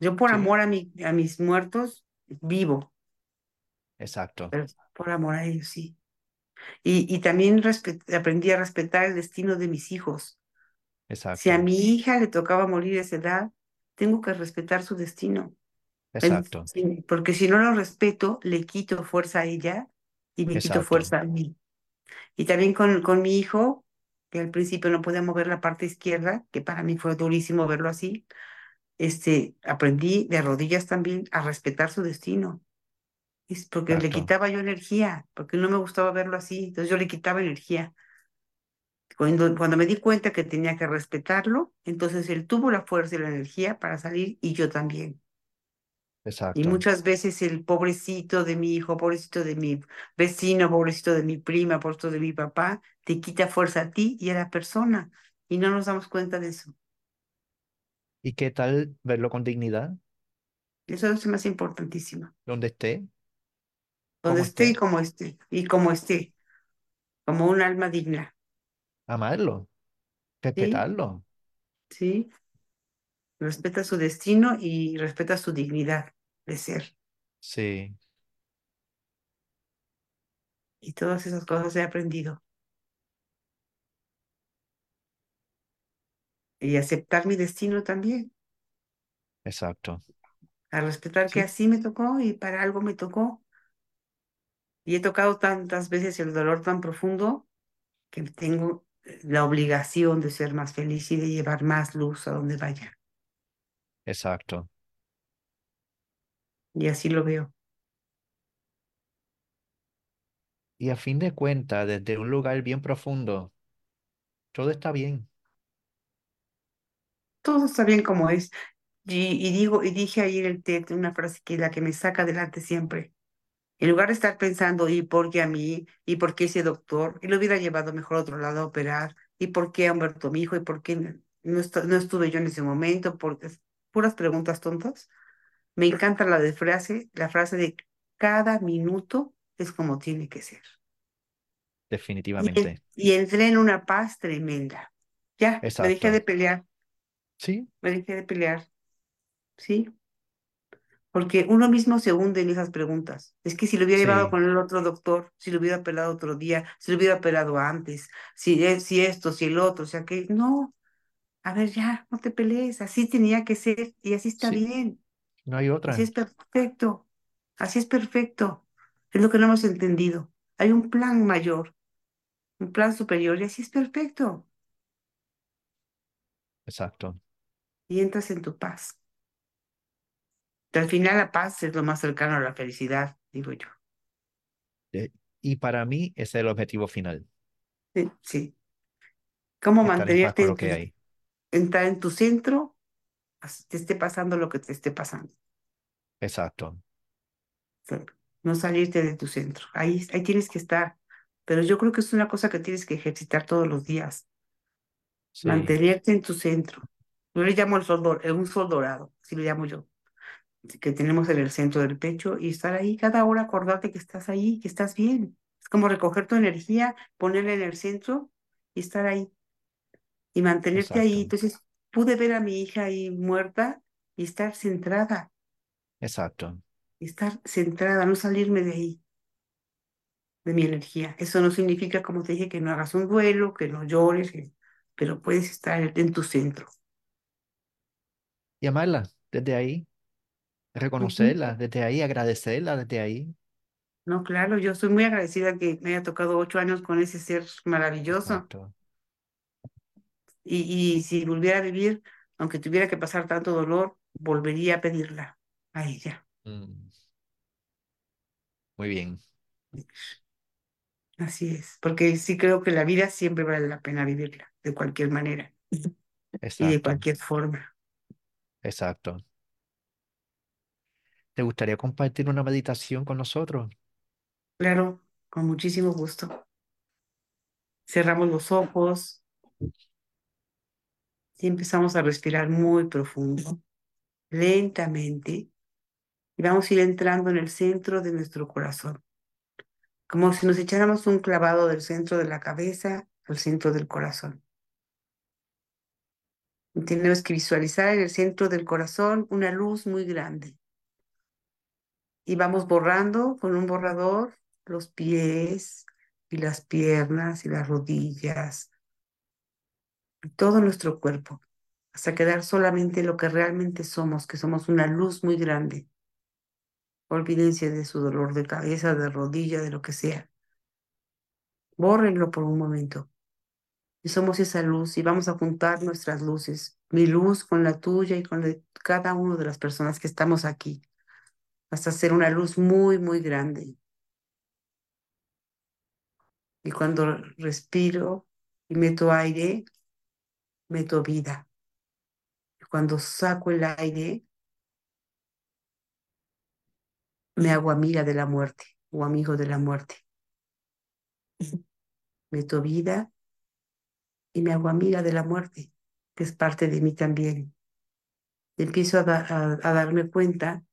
Speaker 1: Yo por
Speaker 3: Sí,
Speaker 1: amor a mi, a mis muertos vivo,
Speaker 3: exacto,
Speaker 1: pero por amor a ellos, sí. Y, y también aprendí a respetar el destino de mis hijos. Si a mi hija le tocaba morir a esa edad, tengo que respetar su destino.
Speaker 3: Exacto,
Speaker 1: porque si no lo respeto, le quito fuerza a ella y me quito fuerza a mí. Y también con, con mi hijo, que al principio no podía mover la parte izquierda, que para mí fue durísimo verlo así, este, aprendí de rodillas también a respetar su destino. Es porque le quitaba yo energía, porque no me gustaba verlo así, entonces yo le quitaba energía. Cuando, cuando me di cuenta que tenía que respetarlo, entonces él tuvo la fuerza y la energía para salir y yo también. Y
Speaker 3: exacto,
Speaker 1: muchas veces el pobrecito de mi hijo, pobrecito de mi vecino, pobrecito de mi prima, pobrecito de mi papá, te quita fuerza a ti y a la persona. Y no nos damos cuenta de eso.
Speaker 3: ¿Y qué tal verlo con dignidad,
Speaker 1: Eso es más importantísimo.
Speaker 3: donde esté,
Speaker 1: Donde esté y como esté. Y como esté. Como un alma digna.
Speaker 3: Amarlo, respetarlo.
Speaker 1: ¿Sí? Respeta su destino y respeta su dignidad de ser.
Speaker 3: Sí,
Speaker 1: Y todas esas cosas he aprendido. Y aceptar mi destino también.
Speaker 3: exacto.
Speaker 1: A respetar que
Speaker 3: Sí,
Speaker 1: así me tocó y para algo me tocó. Y he tocado tantas veces el dolor tan profundo que tengo la obligación de ser más feliz y de llevar más luz a donde vaya.
Speaker 3: Exacto.
Speaker 1: Y así lo veo.
Speaker 3: Y a fin de cuentas, desde un lugar bien profundo, todo está bien.
Speaker 1: Todo está bien como es. Y, y digo, y dije en el TED una frase que es la que me saca adelante siempre. En lugar de estar pensando, ¿y por qué a mí? ¿Y por qué ese doctor? Y lo hubiera llevado mejor a otro lado a operar. ¿Y por qué ha muerto mi hijo? ¿Y por qué no, no, estu- no estuve yo en ese momento? Porque puras preguntas tontas. Me encanta la de frase, la frase de cada minuto es como tiene que ser.
Speaker 3: Definitivamente.
Speaker 1: y entré en una paz tremenda. Ya, me dejé de pelear,
Speaker 3: Sí,
Speaker 1: me dejé de pelear, ¿sí? Porque uno mismo se hunde en esas preguntas. Es que si lo hubiera llevado con el otro doctor, si lo hubiera pelado otro día, si lo hubiera pelado antes, si, es, si esto, si el otro, o sea que no, a ver, ya, no te pelees, así tenía que ser y así está
Speaker 3: sí,
Speaker 1: bien,
Speaker 3: no hay
Speaker 1: así
Speaker 3: otra.
Speaker 1: es perfecto, así es perfecto. Es lo que no hemos entendido. Hay un plan mayor, un plan superior y así es perfecto.
Speaker 3: Exacto.
Speaker 1: Y entras en tu paz. Al final la paz es lo más cercano a la felicidad, digo yo.
Speaker 3: Eh, Y para mí ese es el objetivo final,
Speaker 1: Sí, sí. ¿Cómo
Speaker 3: estar
Speaker 1: mantenerte en
Speaker 3: lo que
Speaker 1: tu,
Speaker 3: hay.
Speaker 1: entrar en tu centro, te esté pasando lo que te esté pasando.
Speaker 3: Exacto.
Speaker 1: No salirte de tu centro. Ahí, ahí tienes que estar. Pero yo creo que es una cosa que tienes que ejercitar todos los días.
Speaker 3: Sí,
Speaker 1: Mantenerte en tu centro. Yo le llamo el sol, eh, un sol dorado, así lo llamo yo, que tenemos en el centro del pecho y estar ahí cada hora, acordarte que estás ahí, que estás bien. Es como recoger tu energía, ponerla en el centro y estar ahí y mantenerte ahí. Entonces pude ver a mi hija ahí muerta y estar centrada,
Speaker 3: Exacto.
Speaker 1: estar centrada, no salirme de ahí, de mi energía. Eso no significa, como te dije, que no hagas un duelo, que no llores, pero puedes estar en tu centro.
Speaker 3: Y amarla desde ahí, Reconocerla desde ahí, agradecerla desde ahí.
Speaker 1: No, claro, yo estoy muy agradecida que me haya tocado ocho años con ese ser maravilloso.
Speaker 3: Exacto.
Speaker 1: Y, y si volviera a vivir, aunque tuviera que pasar tanto dolor, volvería a pedirla a ella.
Speaker 3: Mm, Muy bien.
Speaker 1: Así es, porque sí creo que la vida siempre vale la pena vivirla, de cualquier manera y de
Speaker 3: Exacto.
Speaker 1: cualquier forma.
Speaker 3: Exacto. ¿Te gustaría compartir una meditación con nosotros?
Speaker 1: Claro, con muchísimo gusto. Cerramos los ojos y empezamos a respirar muy profundo, lentamente, y vamos a ir entrando en el centro de nuestro corazón, como si nos echáramos un clavado del centro de la cabeza al centro del corazón. Tenemos que visualizar en el centro del corazón una luz muy grande. Y vamos borrando con un borrador los pies y las piernas y las rodillas y todo nuestro cuerpo, hasta quedar solamente lo que realmente somos, que somos una luz muy grande. Olvídense de su dolor de cabeza, de rodilla, de lo que sea. Bórrenlo por un momento. Y somos esa luz y vamos a juntar nuestras luces, mi luz con la tuya y con la de cada una de las personas que estamos aquí, hasta hacer una luz muy, muy grande. Y cuando respiro y meto aire, meto vida. Y cuando saco el aire, me hago amiga de la muerte o amigo de la muerte. Meto vida y me hago amiga de la muerte, que es parte de mí también. Y empiezo a, a, a darme cuenta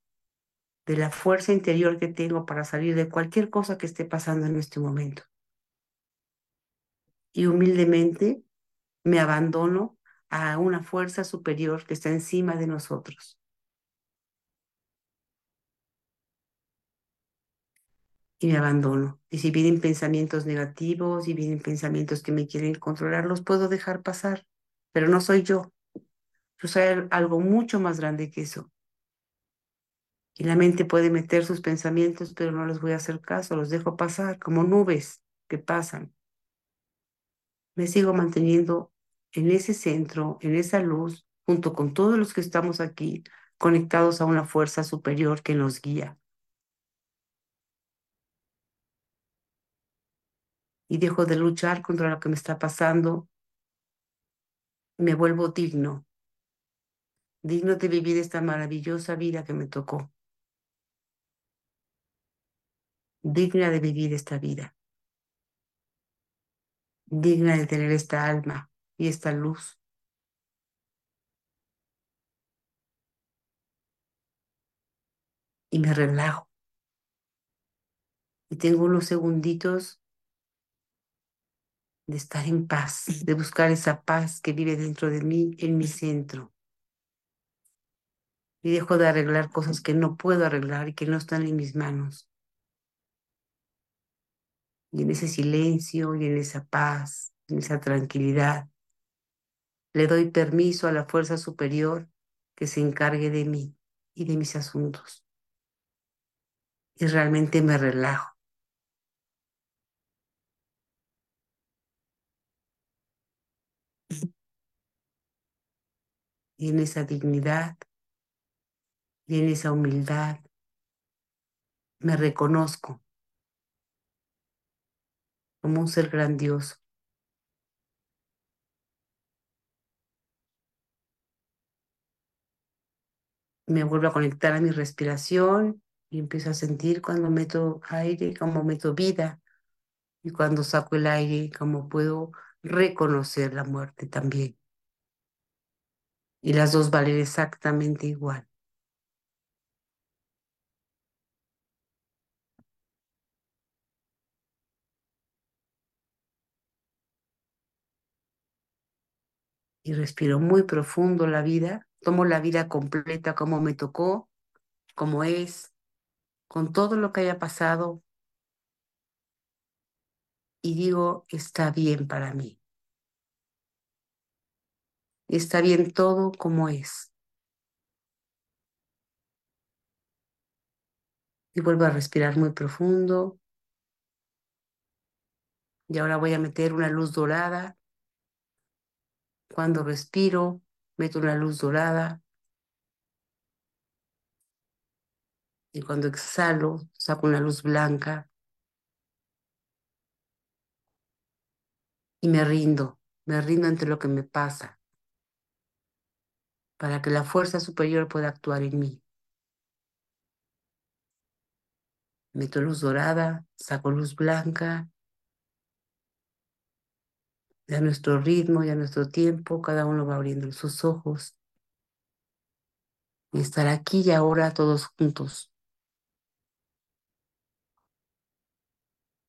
Speaker 1: de la fuerza interior que tengo para salir de cualquier cosa que esté pasando en este momento. Y humildemente me abandono a una fuerza superior que está encima de nosotros. y me abandono. Y si vienen pensamientos negativos y vienen pensamientos que me quieren controlar, los puedo dejar pasar, pero no soy yo. Yo soy al- algo mucho más grande que eso. Y la mente puede meter sus pensamientos, pero no les voy a hacer caso, los dejo pasar como nubes que pasan. me sigo manteniendo en ese centro, en esa luz, junto con todos los que estamos aquí, conectados a una fuerza superior que nos guía. Y dejo de luchar contra lo que me está pasando. Me vuelvo digno, digno de vivir esta maravillosa vida que me tocó. Digna de vivir esta vida. Digna de tener esta alma y esta luz. Y me relajo. Y tengo unos segunditos de estar en paz, de buscar esa paz que vive dentro de mí, en mi centro. Y dejo de arreglar cosas que no puedo arreglar y que no están en mis manos. Y en ese silencio y en esa paz, en esa tranquilidad, le doy permiso a la fuerza superior que se encargue de mí y de mis asuntos. Y realmente me relajo. Y en esa dignidad y en esa humildad me reconozco como un ser grandioso. Me vuelvo a conectar a mi respiración y empiezo a sentir cuando meto aire, como meto vida, y cuando saco el aire, como puedo reconocer la muerte también. Y las dos valen exactamente igual. Y respiro muy profundo la vida, tomo la vida completa como me tocó, como es, con todo lo que haya pasado y digo, está bien para mí. Está bien todo como es. Y vuelvo a respirar muy profundo. Y ahora voy a meter una luz dorada cuando respiro, meto una luz dorada. Y cuando exhalo, saco una luz blanca. Y me rindo, me rindo ante lo que me pasa. Para que la fuerza superior pueda actuar en mí. Meto luz dorada, saco luz blanca a nuestro ritmo y a nuestro tiempo, cada uno va abriendo sus ojos y estar aquí y ahora todos juntos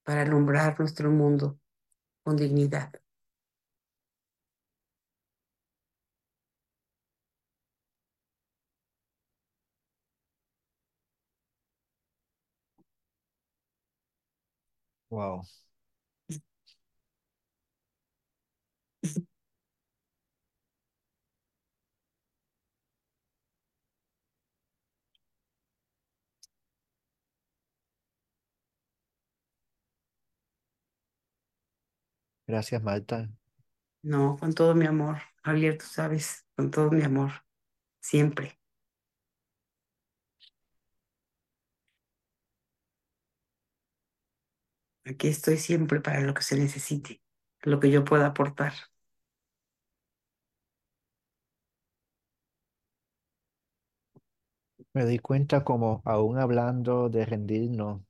Speaker 1: para alumbrar nuestro mundo con dignidad.
Speaker 3: Wow. Gracias, Marta.
Speaker 1: No, con todo mi amor, Javier, tú sabes, con todo mi amor, siempre. Aquí estoy siempre para lo que se necesite, lo que yo pueda aportar.
Speaker 3: Me di cuenta como aún hablando de rendirnos,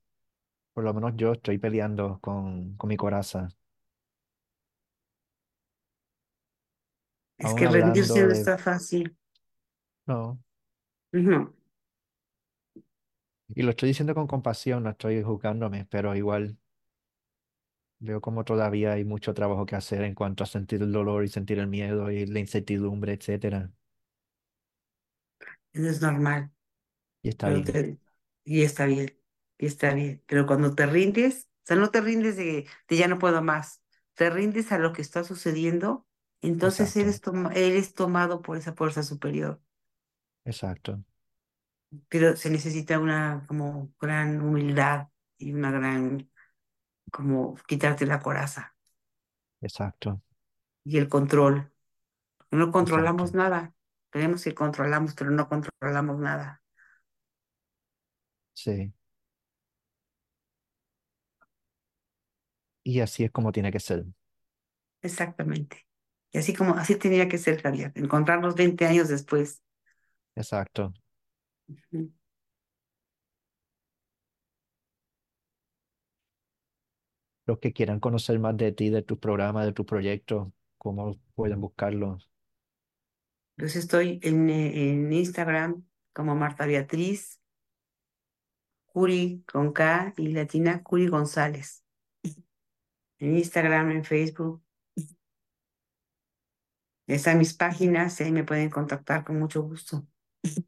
Speaker 3: por lo menos yo estoy peleando con, con mi coraza.
Speaker 1: Es que rendirse no
Speaker 3: de...
Speaker 1: está fácil.
Speaker 3: No,
Speaker 1: No,
Speaker 3: y lo estoy diciendo con compasión, no estoy juzgándome, pero igual veo como todavía hay mucho trabajo que hacer en cuanto a sentir el dolor y sentir el miedo y la incertidumbre, etcétera.
Speaker 1: eso es normal.
Speaker 3: Y está
Speaker 1: Pero
Speaker 3: bien,
Speaker 1: te- y está bien, y está bien. Pero cuando te rindes, o sea, no te rindes de, de ya no puedo más, te rindes a lo que está sucediendo, entonces
Speaker 3: exacto,
Speaker 1: eres, toma- eres tomado por esa fuerza superior.
Speaker 3: exacto,
Speaker 1: Pero se necesita una como gran humildad y una gran, como quitarte la coraza.
Speaker 3: exacto.
Speaker 1: y el control. No controlamos
Speaker 3: Exacto.
Speaker 1: nada. Creemos que controlamos, pero no controlamos nada.
Speaker 3: Sí. Y así es como tiene que ser.
Speaker 1: Exactamente. Y así como, así tenía que ser, Javier, encontrarnos 20 años después.
Speaker 3: Exacto. Los que quieran conocer más de ti, de tu programa, de tu proyecto, ¿cómo pueden buscarlo?
Speaker 1: Entonces estoy en, en Instagram como Marta Beatriz, Curi con K y latina Curi González. En Instagram, en Facebook. Están mis páginas y ahí me pueden contactar con mucho gusto.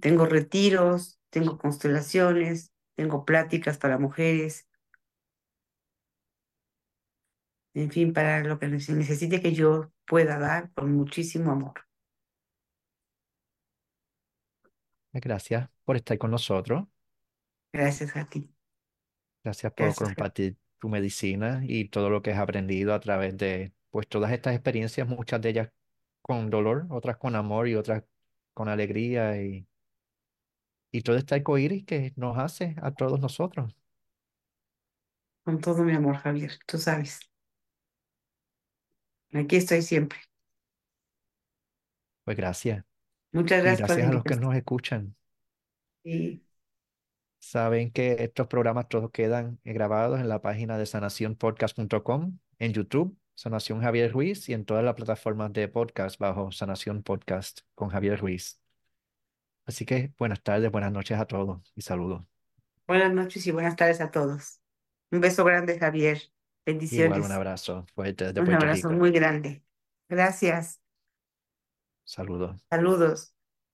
Speaker 1: Tengo retiros, tengo constelaciones, tengo pláticas para mujeres, en fin, para lo que se necesite que yo pueda dar con muchísimo amor.
Speaker 3: Gracias por estar con nosotros.
Speaker 1: Gracias a ti.
Speaker 3: Gracias por
Speaker 1: Gracias.
Speaker 3: Compartir tu medicina y todo lo que has aprendido a través de, pues, todas estas experiencias, muchas de ellas con dolor, otras con amor y otras con alegría y, y todo este arcoíris que nos hace a todos nosotros.
Speaker 1: Con todo mi amor, Javier, tú sabes. Aquí estoy siempre.
Speaker 3: Pues gracias.
Speaker 1: Muchas
Speaker 3: Y
Speaker 1: gracias por
Speaker 3: gracias a los que nos escuchan.
Speaker 1: Y
Speaker 3: Saben que estos programas todos quedan eh, grabados en la página de sanacionpodcast.com, en YouTube, Sanación Javier Ruiz, y en todas las plataformas de podcast bajo Sanación Podcast con Javier Ruiz. Así que buenas tardes, buenas noches a todos y saludos.
Speaker 1: buenas noches y buenas tardes a todos. Un beso grande, Javier.
Speaker 3: Igual
Speaker 1: Bendiciones.
Speaker 3: un abrazo fuerte desde
Speaker 1: Un
Speaker 3: Puerto
Speaker 1: abrazo
Speaker 3: Rico.
Speaker 1: muy grande. Gracias.
Speaker 3: Saludos.
Speaker 1: Saludos.